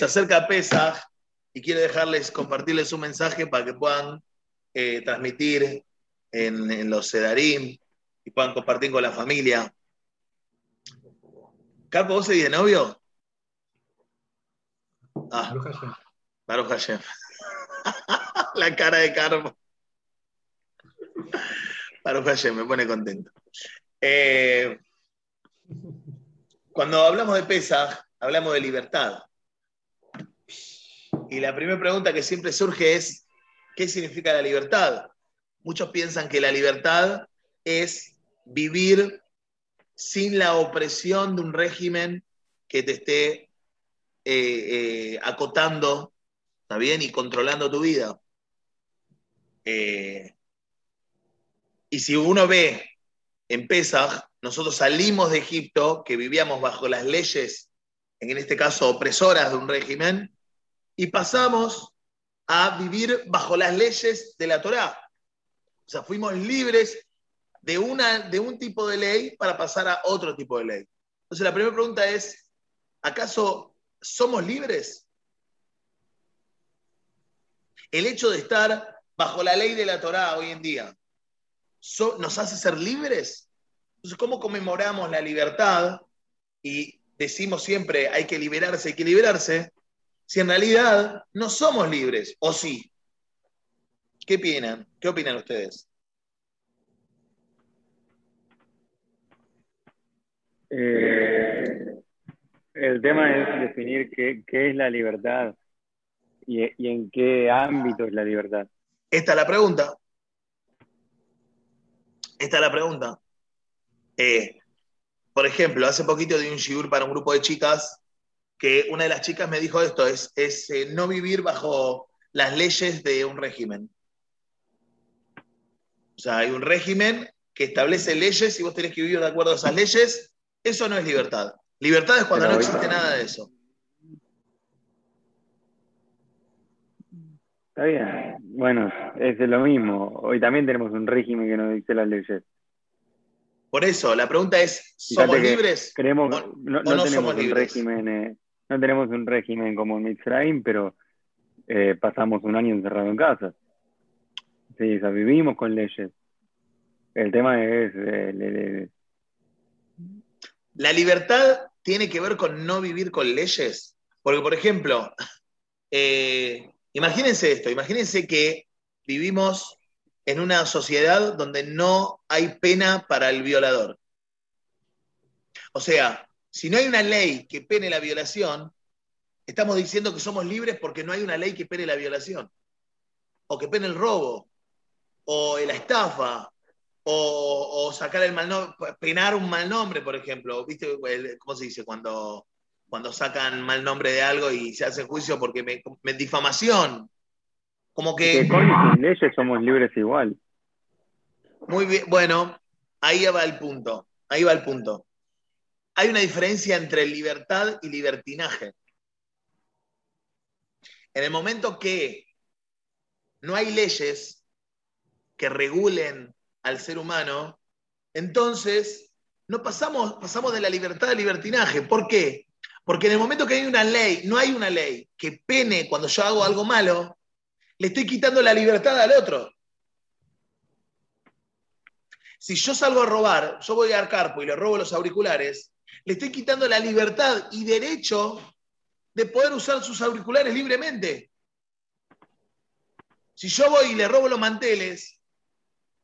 Se acerca a Pesach y quiere dejarles, compartirles un mensaje para que puedan eh, transmitir en, los Sedarim y puedan compartir con la familia. ¿Carpo, vos seguís de novio? Ah, Baruch Hashem. la cara de Carpo. Baruch Hashem, me pone contento. Eh, cuando hablamos de Pesach, hablamos de libertad. Y la primera pregunta que siempre surge es, ¿qué significa la libertad? Muchos piensan que la libertad es vivir sin la opresión de un régimen que te esté eh, eh, acotando, ¿está bien? Y controlando tu vida. Eh, y si uno ve en Pesach, nosotros salimos de Egipto, que vivíamos bajo las leyes, en este caso opresoras de un régimen, y pasamos a vivir bajo las leyes de la Torá. O sea, fuimos libres de, una, de un tipo de ley para pasar a otro tipo de ley. Entonces, la primera pregunta es, ¿acaso somos libres? El hecho de estar bajo la ley de la Torá hoy en día, ¿nos hace ser libres? Entonces, ¿cómo conmemoramos la libertad? Y decimos siempre, hay que liberarse, hay que liberarse si en realidad no somos libres, o sí. ¿Qué opinan? ¿Qué opinan ustedes? Eh, el tema es definir qué, es la libertad y, en qué ámbito es la libertad. Esta es la pregunta. Esta es la pregunta. Eh, por ejemplo, hace poquito di un shiur para un grupo de chicas que una de las chicas me dijo esto, es, es eh, no vivir bajo las leyes de un régimen. O sea, hay un régimen que establece leyes y vos tenés que vivir de acuerdo a esas leyes. Eso no es libertad. Libertad es cuando no existe nada de eso. Está bien. Bueno, es lo mismo. Hoy también tenemos un régimen que nos dice las leyes. Por eso, la pregunta es, ¿somos libres? Creemos, no, no, tenemos un régimen eh, no tenemos un régimen como en Mitzrayim, pero eh, pasamos un año encerrado en casa. Sí, o sea, vivimos con leyes. El tema es... Eh, la libertad tiene que ver con no vivir con leyes. Porque, por ejemplo, eh, imagínense esto, imagínense que vivimos en una sociedad donde no hay pena para el violador. O sea, si no hay una ley que pene la violación, estamos diciendo que somos libres porque no hay una ley que pene la violación, o que pene el robo, o la estafa, o, sacar el mal nombre, penar un mal nombre, por ejemplo. ¿Viste cómo se dice cuando, cuando sacan mal nombre de algo y se hace juicio porque me, me difamación? Como que. con leyes somos libres igual. Muy bien, bueno, ahí va el punto. Ahí va el punto hay una diferencia entre libertad y libertinaje. En el momento que no hay leyes que regulen al ser humano, entonces no pasamos, pasamos de la libertad al libertinaje. ¿Por qué? Porque en el momento que hay una ley, no hay una ley que pene cuando yo hago algo malo, le estoy quitando la libertad al otro. Si yo salgo a robar, yo voy a Arcarpo y le robo los auriculares, le estoy quitando la libertad y derecho de poder usar sus auriculares libremente. Si yo voy y le robo los manteles,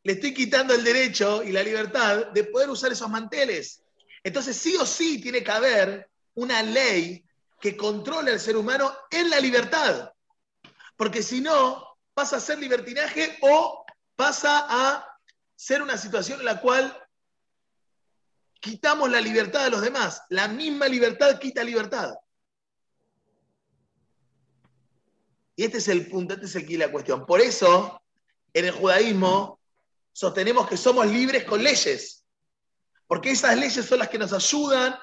le estoy quitando el derecho y la libertad de poder usar esos manteles. Entonces, sí o sí tiene que haber una ley que controle al ser humano en la libertad. Porque si no, pasa a ser libertinaje o pasa a ser una situación en la cual quitamos la libertad de los demás. La misma libertad quita libertad. Y este es el punto, este es aquí la cuestión. Por eso, en el judaísmo, sostenemos que somos libres con leyes. Porque esas leyes son las que nos ayudan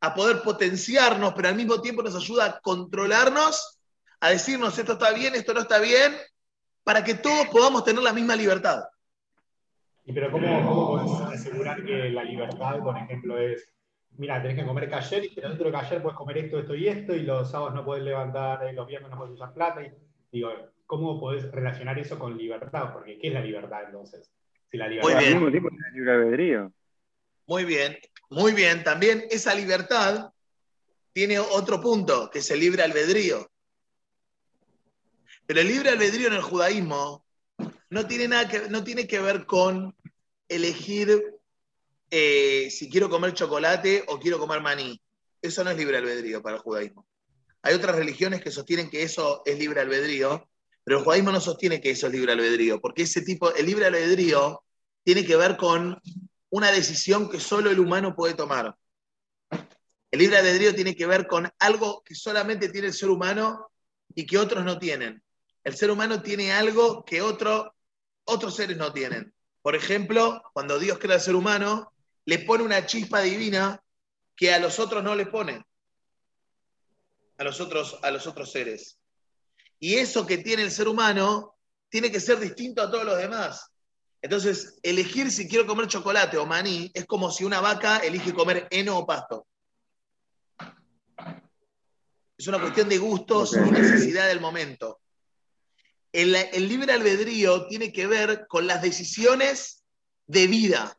a poder potenciarnos, pero al mismo tiempo nos ayuda a controlarnos, a decirnos esto está bien, esto no está bien, para que todos podamos tener la misma libertad. ¿Y pero cómo, cómo podés asegurar que la libertad, por ejemplo, es mira, tenés que comer cayer, y dentro de cayer puedes comer esto, esto y esto, y los sábados no puedes levantar, eh, los viernes no puedes usar plata. Y, digo, ¿cómo podés relacionar eso con libertad? Porque ¿qué es la libertad entonces? Si la libertad muy bien. Mismo libre albedrío. Muy bien, muy bien. También esa libertad tiene otro punto, que es el libre albedrío. Pero el libre albedrío en el judaísmo no tiene, nada que, no tiene que ver con elegir eh, si quiero comer chocolate o quiero comer maní. Eso no es libre albedrío para el judaísmo. Hay otras religiones que sostienen que eso es libre albedrío, pero el judaísmo no sostiene que eso es libre albedrío, porque ese tipo, el libre albedrío tiene que ver con una decisión que solo el humano puede tomar. El libre albedrío tiene que ver con algo que solamente tiene el ser humano y que otros no tienen. El ser humano tiene algo que otro, otros seres no tienen. Por ejemplo, cuando Dios crea al ser humano, le pone una chispa divina que a los otros no le pone. A los otros, a los otros seres. Y eso que tiene el ser humano tiene que ser distinto a todos los demás. Entonces, elegir si quiero comer chocolate o maní es como si una vaca elige comer heno o pasto. Es una cuestión de gustos y necesidad del momento. El, el, libre albedrío tiene que ver con las decisiones de vida,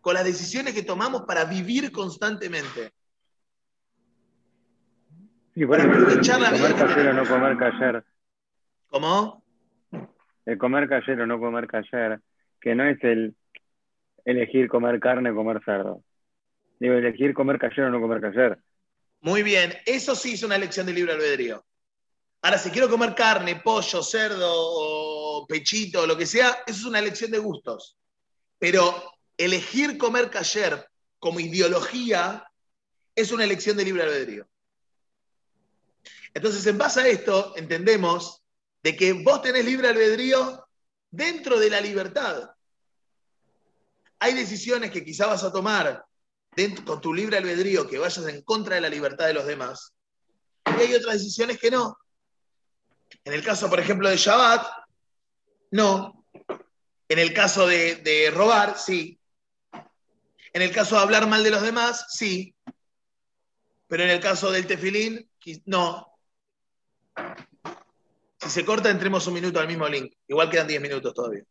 con las decisiones que tomamos para vivir constantemente. Sí, bueno, la comer vida. o no comer cayer. ¿Cómo? El comer cayer o no comer cayer, que no es el elegir comer carne o comer cerdo. Digo, elegir comer cayer o no comer cayer. Muy bien, eso sí es una elección de libre albedrío. Ahora, si quiero comer carne, pollo, cerdo o pechito lo que sea, eso es una elección de gustos. Pero elegir comer cayer como ideología es una elección de libre albedrío. Entonces, en base a esto, entendemos de que vos tenés libre albedrío dentro de la libertad. Hay decisiones que quizá vas a tomar con tu libre albedrío que vayas en contra de la libertad de los demás. Y hay otras decisiones que no. En el caso, por ejemplo, de Shabbat, no. En el caso de, robar, sí. En el caso de hablar mal de los demás, sí. Pero en el caso del tefilín, no. Si se corta, entremos un minuto al mismo link. Igual quedan 10 minutos todavía.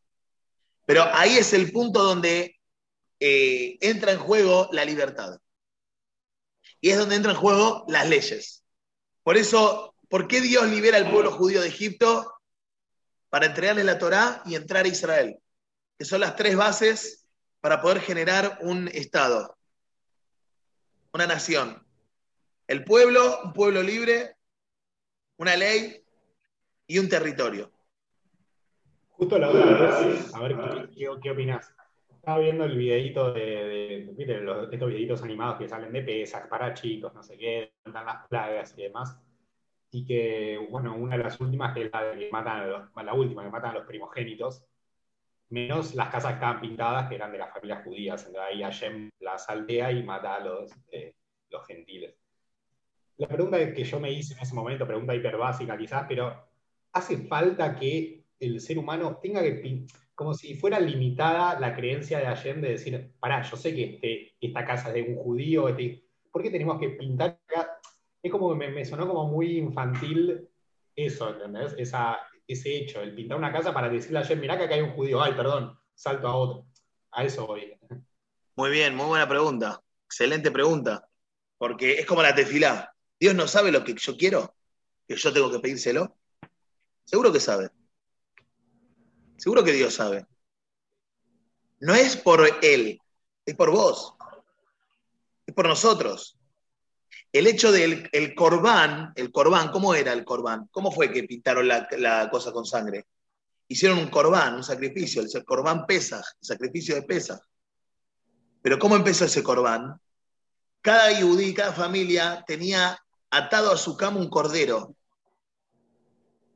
Pero ahí es el punto donde eh, entra en juego la libertad. Y es donde entran en juego las leyes. Por eso, ¿por qué Dios libera al pueblo judío de Egipto? Para entregarle la Torá y entrar a Israel. Que son las tres bases para poder generar un Estado, una nación. El pueblo, un pueblo libre, una ley y un territorio. Justo la otra vez, a ver qué, qué, opinás. Estaba viendo el videito de, estos videitos animados que salen de pesas para chicos, no sé qué, dan las plagas y demás. Y que, bueno, una de las últimas que es la última que matan a los primogénitos, menos las casas que estaban pintadas, que eran de las familias judías. Entonces ahí Hashem las aldea y mata a los, eh, los gentiles. La pregunta que yo me hice en ese momento, pregunta hiper básica quizás, pero ¿hace falta que el ser humano tenga que, como si fuera limitada la creencia de Hashem de decir, pará, yo sé que este, esta casa es de un judío, este, ¿por qué tenemos que pintar Es como que me, sonó como muy infantil eso, ¿entendés? Ese hecho, el pintar una casa para decirle a Hashem, mirá que acá hay un judío, ay, perdón, salto a otro. A eso voy. Muy bien, muy buena pregunta. Excelente pregunta. Porque es como la tefilá. Dios no sabe lo que yo quiero, que yo tengo que pedírselo. Seguro que sabe. Seguro que Dios sabe. No es por Él, es por vos. Es por nosotros. El hecho del el corbán, el corbán, ¿cómo era el corbán? ¿Cómo fue que pintaron la, cosa con sangre? Hicieron un corbán, un sacrificio, el corbán pesa, el sacrificio de pesa. Pero ¿cómo empezó ese corbán? Cada yudí, cada familia tenía atado a su cama un cordero.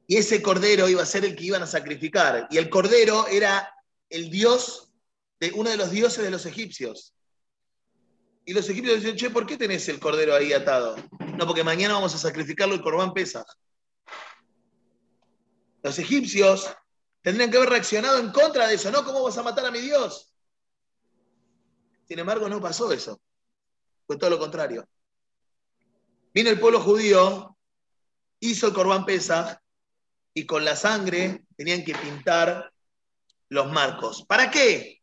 Y ese cordero iba a ser el que iban a sacrificar. Y el cordero era el dios de uno de los dioses de los egipcios. Y los egipcios decían, che, ¿por qué tenés el cordero ahí atado? No, porque mañana vamos a sacrificarlo el corbán pesa. Los egipcios tendrían que haber reaccionado en contra de eso, ¿no? ¿Cómo vas a matar a mi Dios? Sin embargo, no pasó eso. fue todo lo contrario. Vino el pueblo judío, hizo el Corbán Pesach y con la sangre tenían que pintar los marcos. ¿Para qué?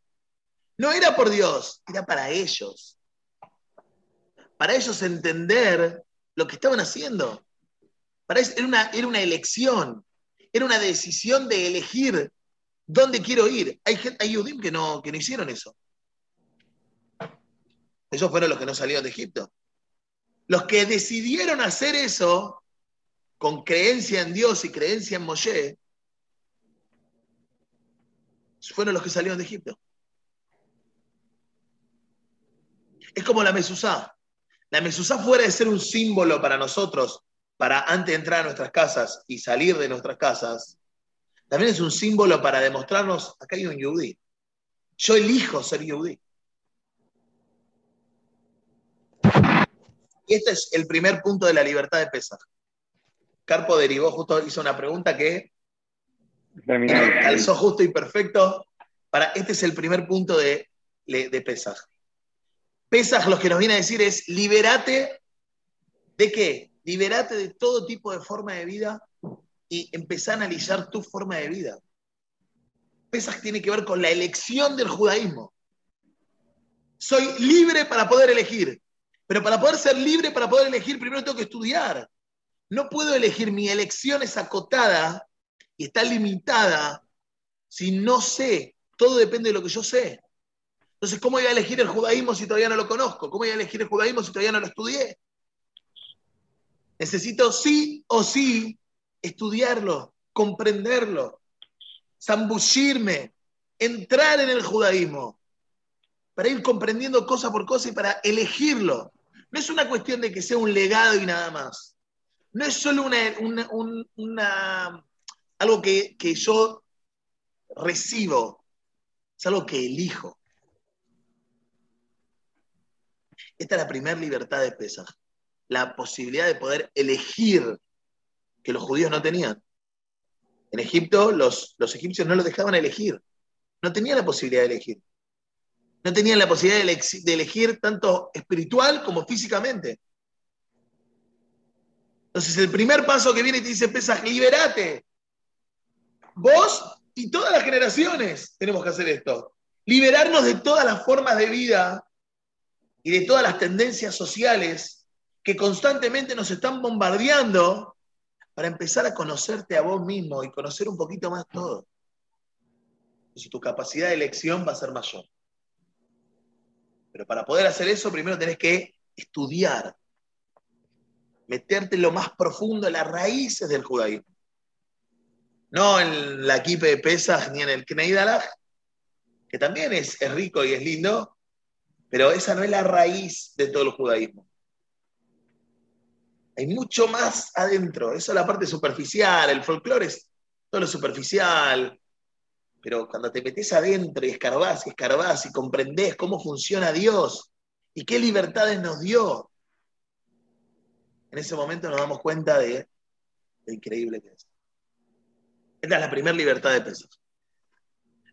No era por Dios, era para ellos. Para ellos entender lo que estaban haciendo. Para era, una, era una elección, era una decisión de elegir dónde quiero ir. Hay, hay Yudim que no, que no hicieron eso. Ellos fueron los que no salieron de Egipto. Los que decidieron hacer eso con creencia en Dios y creencia en Moshe, fueron los que salieron de Egipto. Es como la Mesusá. La Mesusá fuera de ser un símbolo para nosotros, para antes de entrar a nuestras casas y salir de nuestras casas, también es un símbolo para demostrarnos, acá hay un yudí. Yo elijo ser yudí. Y este es el primer punto de la libertad de pesar. Carpo derivó justo, hizo una pregunta que calzó justo y perfecto. Para, este es el primer punto de, de Pesaj. Pesaj lo que nos viene a decir es, liberate de qué? Liberate de todo tipo de forma de vida y empezá a analizar tu forma de vida. Pesaj tiene que ver con la elección del judaísmo. Soy libre para poder elegir, pero para poder ser libre, para poder elegir, primero tengo que estudiar. No puedo elegir, mi elección es acotada y está limitada si no sé. Todo depende de lo que yo sé. Entonces, ¿cómo voy a elegir el judaísmo si todavía no lo conozco? ¿Cómo voy a elegir el judaísmo si todavía no lo estudié? Necesito sí o sí estudiarlo, comprenderlo, zambullirme, entrar en el judaísmo, para ir comprendiendo cosa por cosa y para elegirlo. No es una cuestión de que sea un legado y nada más. No es solo una, algo que, que yo recibo, es algo que elijo. Esta es la primera libertad de Pesaj, la posibilidad de poder elegir que los judíos no tenían. En Egipto los, los egipcios no los dejaban elegir, no tenían la posibilidad de elegir. No tenían la posibilidad de, elegir tanto espiritual como físicamente. Entonces el primer paso que viene y te dice Pesaj, liberate. Vos y todas las generaciones tenemos que hacer esto. Liberarnos de todas las formas de vida y de todas las tendencias sociales que constantemente nos están bombardeando para empezar a conocerte a vos mismo y conocer un poquito más todo. Entonces tu capacidad de elección va a ser mayor. Pero para poder hacer eso, primero tenés que estudiar, meterte en lo más profundo, en las raíces del judaísmo. No en la equipe de pesas ni en el Kneidalach, que también es, es rico y es lindo, pero esa no es la raíz de todo el judaísmo. Hay mucho más adentro. Esa es la parte superficial. El folclore es todo lo superficial. Pero cuando te metes adentro y escarbás y escarbás y comprendés cómo funciona Dios y qué libertades nos dio, en ese momento nos damos cuenta de lo increíble que es. Esta es la primera libertad de Pesach.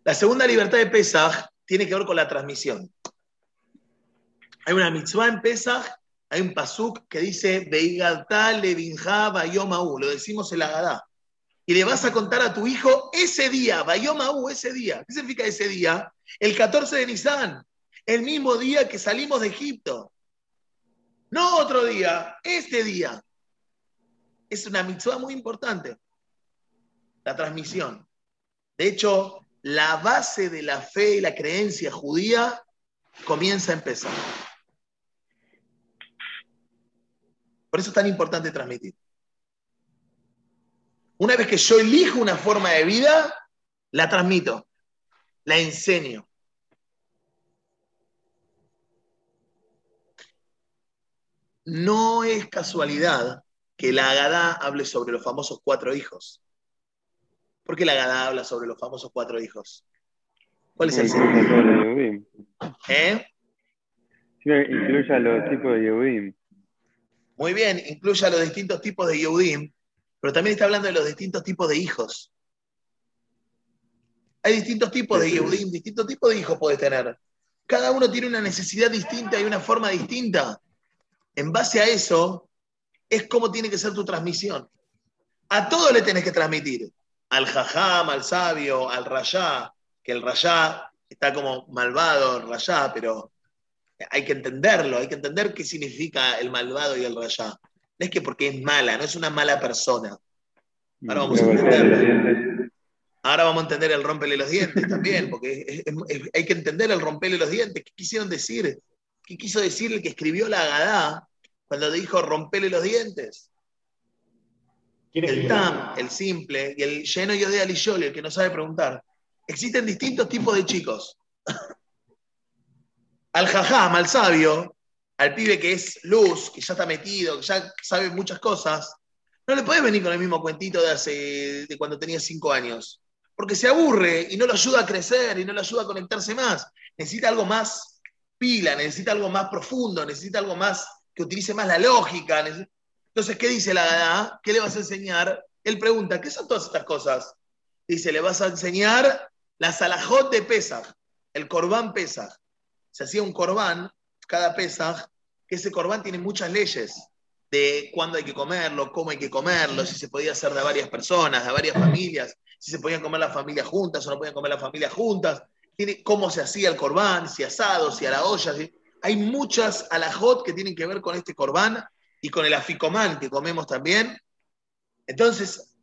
La segunda libertad de Pesach tiene que ver con la transmisión. Hay una mitzvah en Pesach, hay un pasuk que dice, Bayomaú, lo decimos en la Gadá. Y le vas a contar a tu hijo ese día, Bayomaú, ese día. ¿Qué significa ese día? El 14 de Nisan, el mismo día que salimos de Egipto. No otro día, este día. Es una mitzvah muy importante, la transmisión. De hecho, la base de la fe y la creencia judía comienza a empezar. Por eso es tan importante transmitir. Una vez que yo elijo una forma de vida, la transmito, la enseño. No es casualidad que la Agadá hable sobre los famosos cuatro hijos. ¿Por qué la Agadá habla sobre los famosos cuatro hijos? ¿Cuál es el sentido? ¿Eh? Incluye a los tipos de Yehudim. Muy bien, incluye a los distintos tipos de Yehudim, pero también está hablando de los distintos tipos de hijos. Hay distintos tipos de Yehudim, distintos tipos de hijos puedes tener. Cada uno tiene una necesidad distinta y una forma distinta. En base a eso, es como tiene que ser tu transmisión. A todos le tenés que transmitir. Al jajam, al sabio, al rayá, que el rayá está como malvado, el rayá, pero hay que entenderlo, hay que entender qué significa el malvado y el rayá. No es que porque es mala, no es una mala persona. Ahora vamos a entender. Ahora vamos a entender el rompele los dientes también, porque hay que entender el rompele los dientes. ¿Qué quisieron decir? ¿Qué quiso decir el que escribió la Gadá cuando dijo rompele los dientes? El tam, el simple, y el lleno yo de aliyoli, el que no sabe preguntar. Existen distintos tipos de chicos. Al jajam, al sabio, al pibe que es luz, que ya está metido, que ya sabe muchas cosas, no le puedes venir con el mismo cuentito de hace de cuando tenía cinco años. Porque se aburre y no lo ayuda a crecer y no lo ayuda a conectarse más. Necesita algo más pila, necesita algo más profundo, necesita algo más que utilice más la lógica. Entonces, ¿qué dice la Gada? ¿Qué le vas a enseñar? Él pregunta, ¿qué son todas estas cosas? Dice, le vas a enseñar la salajot de Pesach, el corbán Pesach. Se hacía un corbán cada Pesach, que ese corbán tiene muchas leyes de cuándo hay que comerlo, cómo hay que comerlo, si se podía hacer de varias personas, de varias familias, si se podían comer las familias juntas o no podían comer las familias juntas, tiene cómo se hacía el corbán, si asado, si a la olla. Hay muchas alajot que tienen que ver con este corbán y con el aficomán que comemos también. Entonces,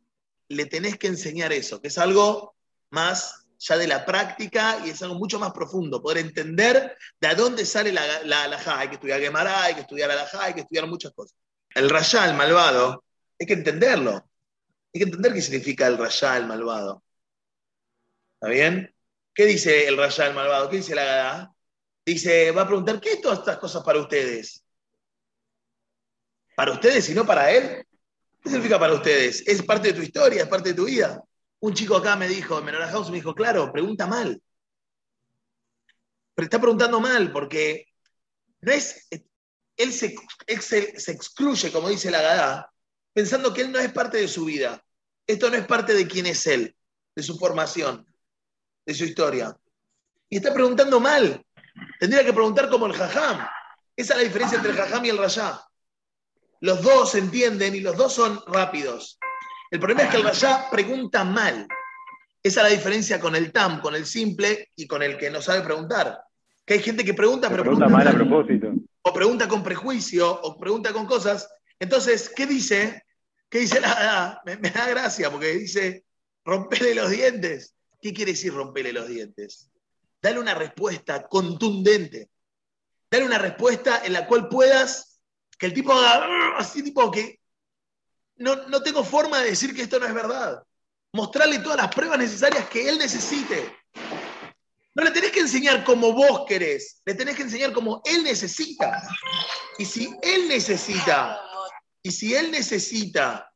le tenés que enseñar eso, que es algo más ya de la práctica y es algo mucho más profundo, poder entender de dónde sale la, la, Hay que estudiar Gemara, hay que estudiar alajá, hay que estudiar muchas cosas. El rayá, el malvado, hay que entenderlo. Hay que entender qué significa el rayá, el malvado. ¿Está bien? ¿Qué dice el rayá, el malvado? ¿Qué dice la gada? Dice, va a preguntar, ¿qué es todas estas cosas para ustedes? ¿Para ustedes y no para él? ¿Qué significa para ustedes? Es parte de tu historia, es parte de tu vida. Un chico acá me dijo, en Menor House me dijo, claro, pregunta mal. Pero está preguntando mal porque no es, él se, excluye, como dice la Gadá, pensando que él no es parte de su vida. Esto no es parte de quién es él, de su formación, de su historia. Y está preguntando mal. Tendría que preguntar como el jajam. Esa es la diferencia entre el jajam y el rayá. Los dos se entienden y los dos son rápidos. El problema es que el rayá pregunta mal. Esa es la diferencia con el tam, con el simple y con el que no sabe preguntar. Que hay gente que pregunta, pero pregunta, mal a propósito o pregunta con prejuicio, o pregunta con cosas. Entonces, ¿qué dice? ¿Qué dice la me, me, da gracia, porque dice, rompele los dientes. ¿Qué quiere decir rompele los dientes? Dale una respuesta contundente. Dale una respuesta en la cual puedas, que el tipo haga así, tipo que no, no tengo forma de decir que esto no es verdad. Mostrarle todas las pruebas necesarias que él necesite. No le tenés que enseñar como vos querés, le tenés que enseñar como él necesita. Y si él necesita, y si él necesita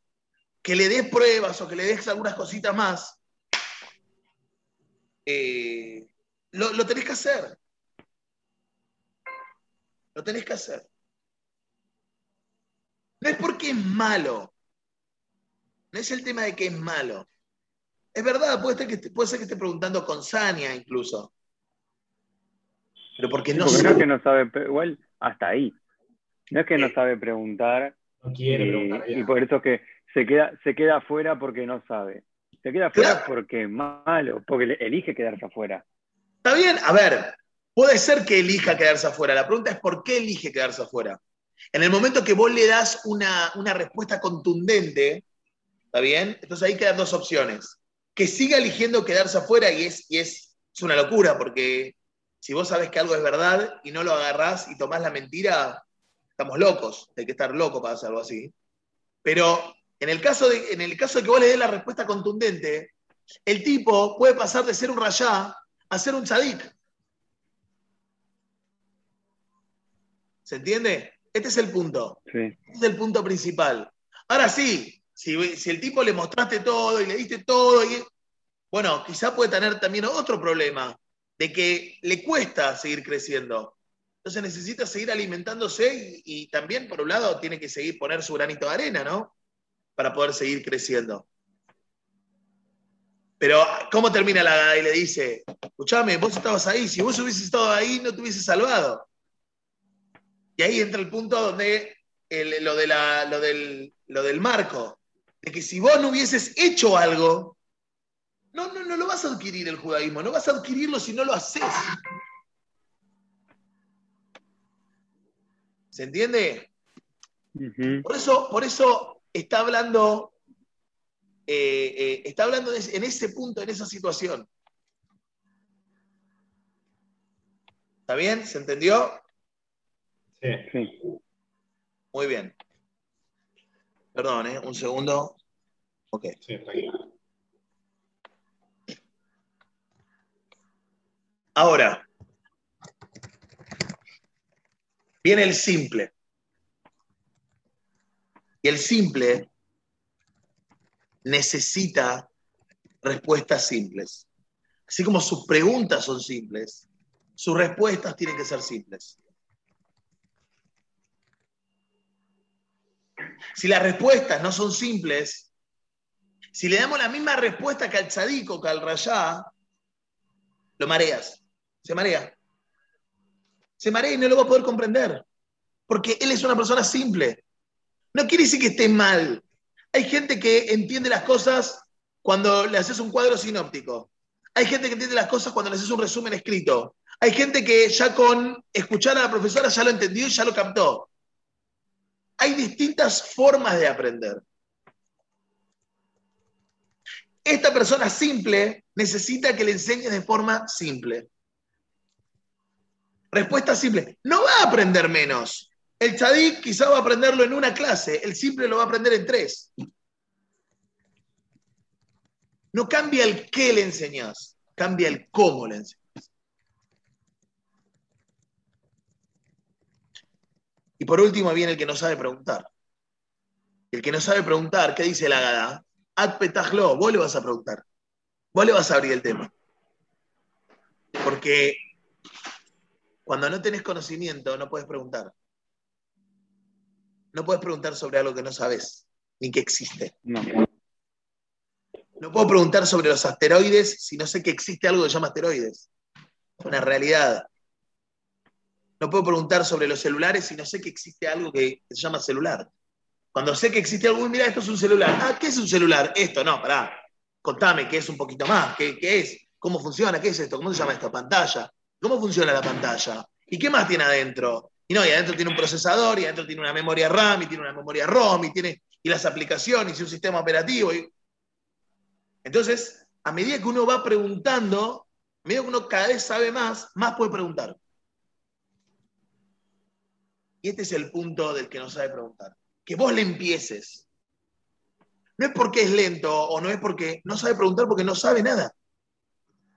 que le des pruebas o que le des algunas cositas más, eh, lo, lo tenés que hacer. Lo tenés que hacer. No es porque es malo. No es el tema de que es malo. Es verdad, puede ser, que, puede ser que esté preguntando con Sania incluso. Pero porque no, sabe. No es que no sabe, igual hasta ahí. No es que no eh, sabe preguntar. No quiere y, preguntar. Y por eso que se queda, se queda afuera porque no sabe. Se queda afuera porque es malo, porque elige quedarse afuera. Está bien, a ver, puede ser que elija quedarse afuera. La pregunta es por qué elige quedarse afuera. En el momento que vos le das una, una respuesta contundente, ¿está bien? Entonces ahí quedan dos opciones que siga eligiendo quedarse afuera y es, y es, una locura, porque si vos sabés que algo es verdad y no lo agarrás y tomás la mentira, estamos locos, hay que estar loco para hacer algo así. Pero en el caso de, en el caso de que vos le des la respuesta contundente, el tipo puede pasar de ser un rayá a ser un tzadik. ¿Se entiende? Este es el punto. Este es el punto principal. Ahora sí, si, el tipo le mostraste todo y le diste todo, bueno, quizá puede tener también otro problema, de que le cuesta seguir creciendo. Entonces necesita seguir alimentándose y, también, por un lado, tiene que seguir poner su granito de arena, ¿no? Para poder seguir creciendo. Pero, ¿cómo termina la gada? Y le dice, escúchame, vos estabas ahí, si vos hubieses estado ahí no te hubieses salvado. Y ahí entra el punto donde lo del marco, de que si vos no hubieses hecho algo, no, no, no lo vas a adquirir el judaísmo, no vas a adquirirlo si no lo haces. ¿Se entiende? Por eso, por eso está hablando, eh, eh, está hablando en ese punto, en esa situación. ¿Está bien? ¿Se entendió? Sí. sí. Muy bien. Perdón, ¿eh? Un segundo. Ok. Sí, Ahora, viene el simple. Y el simple necesita respuestas simples. Así como sus preguntas son simples, sus respuestas tienen que ser simples. Si las respuestas no son simples, si le damos la misma respuesta que al tzadico, que al rayá, lo mareas. Se marea. Se marea y no lo va a poder comprender. Porque él es una persona simple. No quiere decir que esté mal. Hay gente que entiende las cosas cuando le haces un cuadro sinóptico. Hay gente que entiende las cosas cuando le haces un resumen escrito. Hay gente que ya con escuchar a la profesora ya lo entendió y ya lo captó. Hay distintas formas de aprender. Esta persona simple necesita que le enseñes de forma simple. Respuesta simple. No va a aprender menos. El tzadik quizá va a aprenderlo en una clase, el simple lo va a aprender en tres. No cambia el qué le enseñas, cambia el cómo le enseñas. Y por último viene el que no sabe preguntar. El que no sabe preguntar, ¿qué dice la gada? Ad petajlo, vos le vas a preguntar. Vos le vas a abrir el tema. Porque cuando no tenés conocimiento, no puedes preguntar. No puedes preguntar sobre algo que no sabes, ni que existe. No. no puedo preguntar sobre los asteroides si no sé que existe algo que se llama asteroides. Es una realidad. No puedo preguntar sobre los celulares si no sé que existe algo que se llama celular. Cuando sé que existe algo, mira, esto es un celular. Ah, ¿qué es un celular? Esto, no, pará. Contame qué es un poquito más. ¿Qué, es? ¿Cómo funciona? ¿Qué es esto? ¿Cómo se llama esto? Pantalla. ¿Cómo funciona la pantalla? ¿Y qué más tiene adentro? Y no, y adentro tiene un procesador, y adentro tiene una memoria RAM, y tiene una memoria ROM, y tiene y las aplicaciones, y un sistema operativo. Entonces, a medida que uno va preguntando, a medida que uno cada vez sabe más, más puede preguntar. Y este es el punto del que no sabe preguntar. Que vos le empieces. No es porque es lento o no es porque no sabe preguntar porque no sabe nada.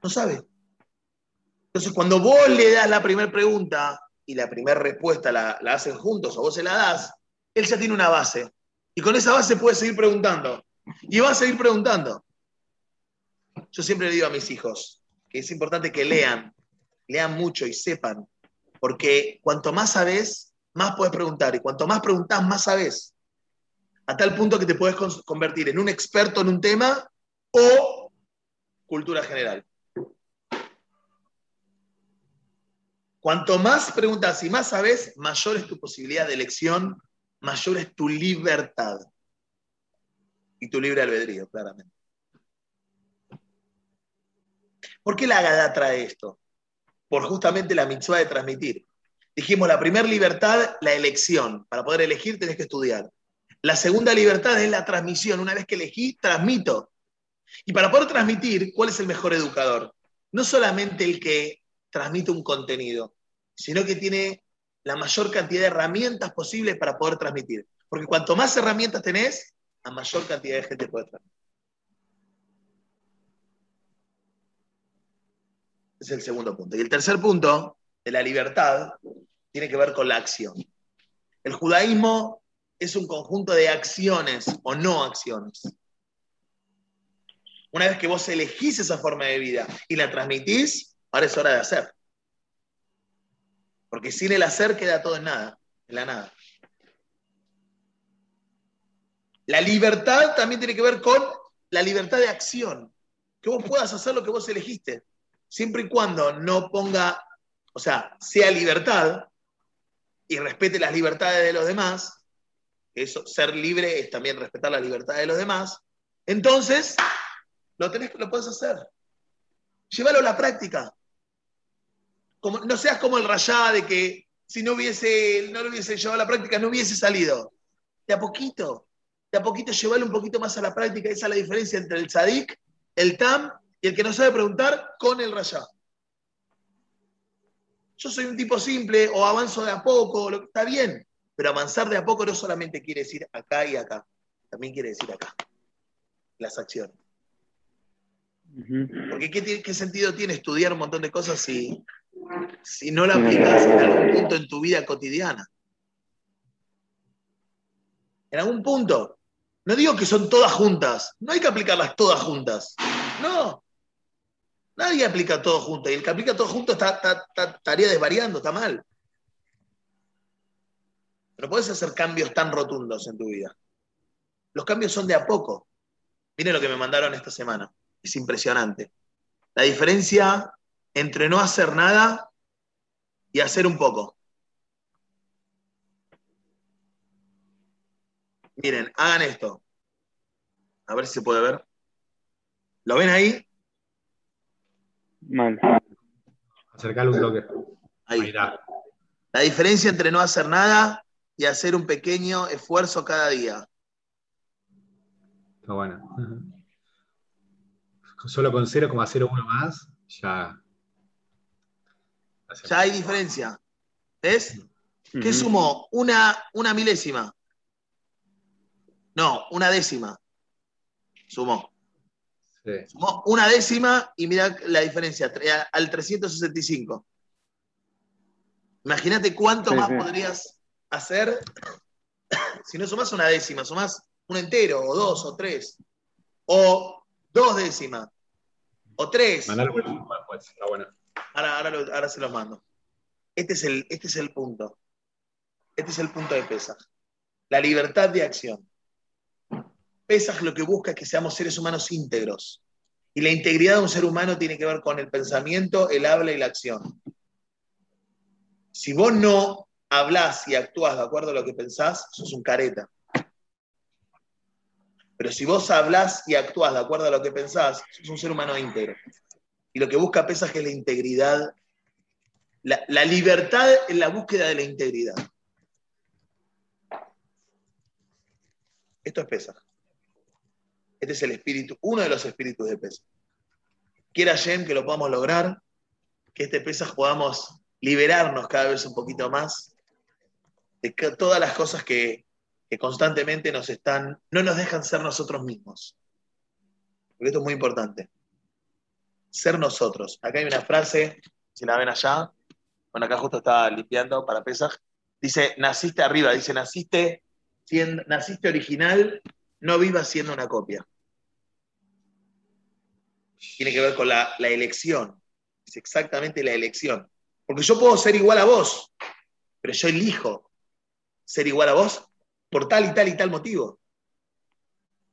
No sabe. Entonces, cuando vos le das la primera pregunta y la primera respuesta la, la hacen juntos o vos se la das, él ya tiene una base. Y con esa base puede seguir preguntando. Y va a seguir preguntando. Yo siempre le digo a mis hijos que es importante que lean, lean mucho y sepan, porque cuanto más sabes, más puedes preguntar. Y cuanto más preguntas, más sabes. A tal punto que te puedes convertir en un experto en un tema o cultura general. Cuanto más preguntas y más sabes, mayor es tu posibilidad de elección, mayor es tu libertad. Y tu libre albedrío, claramente. ¿Por qué la Agada trae esto? Por justamente la mitzvah de transmitir. Dijimos, la primera libertad, la elección. Para poder elegir tenés que estudiar. La segunda libertad es la transmisión. Una vez que elegí, transmito. Y para poder transmitir, ¿cuál es el mejor educador? No solamente el que transmite un contenido, sino que tiene la mayor cantidad de herramientas posibles para poder transmitir. Porque cuanto más herramientas tenés, a mayor cantidad de gente puede transmitir. Es el segundo punto. Y el tercer punto de la libertad tiene que ver con la acción. El judaísmo es un conjunto de acciones o no acciones. Una vez que vos elegís esa forma de vida y la transmitís, ahora es hora de hacer. Porque sin el hacer queda todo en nada, en la nada. La libertad también tiene que ver con la libertad de acción. Que vos puedas hacer lo que vos elegiste. siempre y cuando no ponga, o sea, sea libertad y respete las libertades de los demás, eso, ser libre es también respetar la libertad de los demás, entonces lo, tenés, lo puedes hacer. Llévalo a la práctica. Como, no seas como el rayá de que si no hubiese, no lo hubiese llevado a la práctica, no hubiese salido. De a poquito, de a poquito llevarlo un poquito más a la práctica. Esa es la diferencia entre el tzadik, el tam y el que no sabe preguntar con el rayá. Yo soy un tipo simple o avanzo de a poco, está bien, pero avanzar de a poco no solamente quiere decir acá y acá, también quiere decir acá, las acciones. Porque ¿qué, sentido tiene estudiar un montón de cosas si, si no la aplicas en algún punto en tu vida cotidiana? En algún punto. No digo que son todas juntas, no hay que aplicarlas todas juntas. No. Nadie aplica todo junto. Y el que aplica todo junto está, estaría desvariando, está mal. Pero puedes hacer cambios tan rotundos en tu vida. Los cambios son de a poco. Miren lo que me mandaron esta semana. Es impresionante. La diferencia entre no hacer nada y hacer un poco. Miren, hagan esto. A ver si se puede ver. ¿Lo ven ahí? Mal. Acercar un toque. Ahí. La diferencia entre no hacer nada y hacer un pequeño esfuerzo cada día. Está bueno. Solo con 0,01 más, ya. Ya hay diferencia. ¿Ves? ¿Qué sumó? Una, una milésima. No, una décima. Sumó. Sumó una décima y mira la diferencia, al 365. Imagínate cuánto más podrías hacer si no sumas una décima, sumas un entero, o dos, o tres, o dos décimas, o tres. Pues, ahora, ahora, se los mando. Este es, el, este es el punto. Este es el punto de Pesaj. La libertad de acción. Pesaj lo que busca es que seamos seres humanos íntegros. Y la integridad de un ser humano tiene que ver con el pensamiento, el habla y la acción. Si vos no hablas y actúas de acuerdo a lo que pensás, sos un careta. Pero si vos hablas y actúas de acuerdo a lo que pensás, sos un ser humano íntegro. Y lo que busca Pesaj es la integridad, la, la libertad en la búsqueda de la integridad. Esto es Pesaj. Este es el espíritu, uno de los espíritus de Pesaj. Quiera Jen que lo podamos lograr, que este Pesaj podamos liberarnos cada vez un poquito más de todas las cosas que, constantemente nos están, no nos dejan ser nosotros mismos. Porque esto es muy importante. Ser nosotros. Acá hay una frase, si la ven allá, bueno, acá justo estaba limpiando para Pesaj, dice, naciste arriba, dice, naciste, naciste original no viva siendo una copia. Tiene que ver con la, elección. Es exactamente la elección. Porque yo puedo ser igual a vos, pero yo elijo ser igual a vos por tal y tal y tal motivo.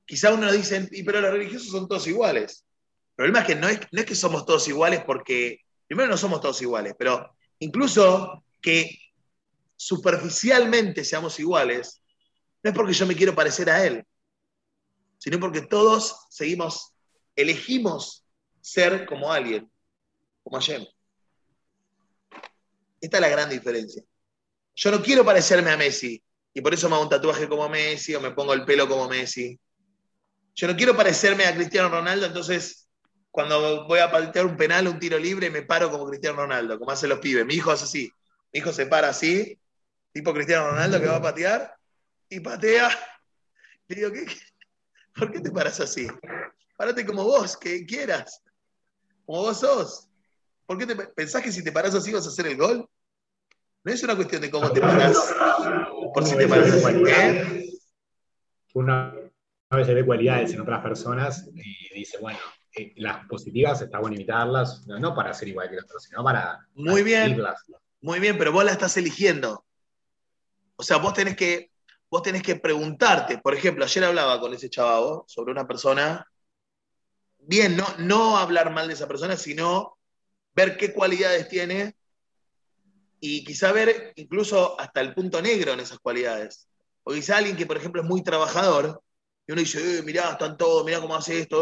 Quizá uno dice, pero los religiosos son todos iguales. El problema es que no es, no es que somos todos iguales porque, primero no somos todos iguales, pero incluso que superficialmente seamos iguales, no es porque yo me quiero parecer a él, sino porque todos seguimos, elegimos ser como alguien, como Hashem. Esta es la gran diferencia. Yo no quiero parecerme a Messi y por eso me hago un tatuaje como Messi o me pongo el pelo como Messi. Yo no quiero parecerme a Cristiano Ronaldo, entonces cuando voy a patear un penal, un tiro libre, me paro como Cristiano Ronaldo, como hacen los pibes. Mi hijo hace así. Mi hijo se para así, tipo Cristiano Ronaldo que va a patear y patea. Le digo, ¿qué, ¿Por qué te paras así? Párate como vos, que quieras. Como vos sos. ¿Por qué te pensás que si te parás así vas a hacer el gol? No es una cuestión de cómo te parás. Por si te parás así. ¿eh? Una vez se ve cualidades en otras personas y dice, bueno, eh, las positivas está bueno imitarlas, no, para ser igual que las otros, sino para. Muy bien. Muy bien, pero vos la estás eligiendo. O sea, vos tenés que vos tenés que preguntarte, por ejemplo, ayer hablaba con ese chavo sobre una persona, bien, no, no hablar mal de esa persona, sino ver qué cualidades tiene y quizá ver incluso hasta el punto negro en esas cualidades. O quizá alguien que, por ejemplo, es muy trabajador y uno dice, eh, mirá, están todos, mirá cómo hace esto.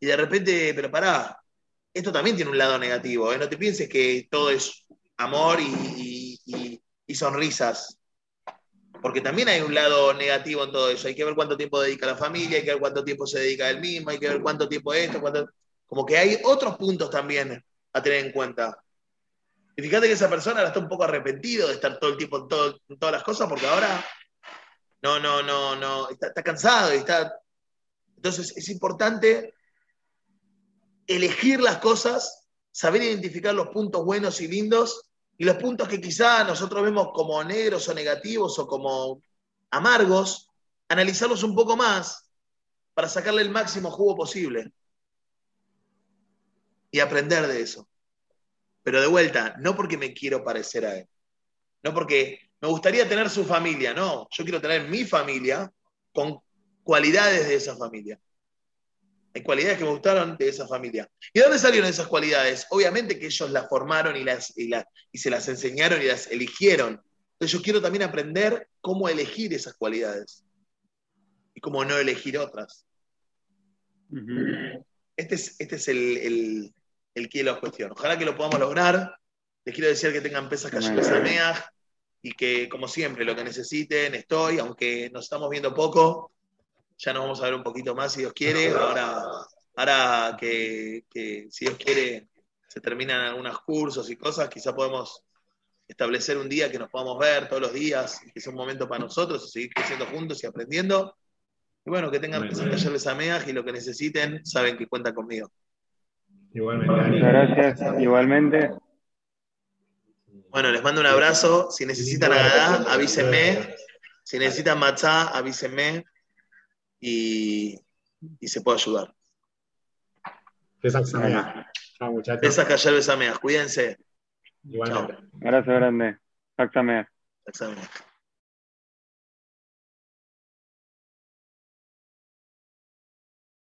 Y de repente, pero pará, esto también tiene un lado negativo. ¿eh? No te pienses que todo es amor y, sonrisas. Porque también hay un lado negativo en todo eso. Hay que ver cuánto tiempo dedica la familia, hay que ver cuánto tiempo se dedica a él mismo, hay que ver cuánto tiempo esto, cuánto... como que hay otros puntos también a tener en cuenta. Y fíjate que esa persona ahora está un poco arrepentido de estar todo el tiempo en, todas las cosas, porque ahora no, no, no, no, está, cansado y está... Entonces es importante elegir las cosas, saber identificar los puntos buenos y lindos y los puntos que quizá nosotros vemos como negros o negativos o como amargos, analizarlos un poco más para sacarle el máximo jugo posible y aprender de eso. Pero de vuelta, no porque me quiero parecer a él, no porque me gustaría tener su familia, no, yo quiero tener mi familia con cualidades de esa familia. Hay cualidades que me gustaron de esa familia. ¿Y de dónde salieron esas cualidades? Obviamente que ellos las formaron y, las, y, y se las enseñaron y las eligieron. Entonces yo quiero también aprender cómo elegir esas cualidades y cómo no elegir otras. Este es, este es el, el, el de la cuestión. Ojalá que lo podamos lograr. Les quiero decir que tengan pesas calles y que, como siempre, lo que necesiten, estoy, aunque nos estamos viendo poco, ya nos vamos a ver un poquito más si Dios quiere. Ahora, ahora que, si Dios quiere se terminan algunos cursos y cosas, quizá podemos establecer un día que nos podamos ver todos los días, que sea un momento para nosotros, seguir creciendo juntos y aprendiendo. Y bueno, que tengan talleres ameas y lo que necesiten, saben que cuentan conmigo. Igualmente. Gracias, igualmente. Bueno, les mando un abrazo. Si necesitan Agadá, avísenme. Si necesitan Matzá, avísenme. Y, y se puede ayudar. Chao, muchachos. Callar Cuídense. Igualmente. Abrazo grande. Exactamente. Exactamente.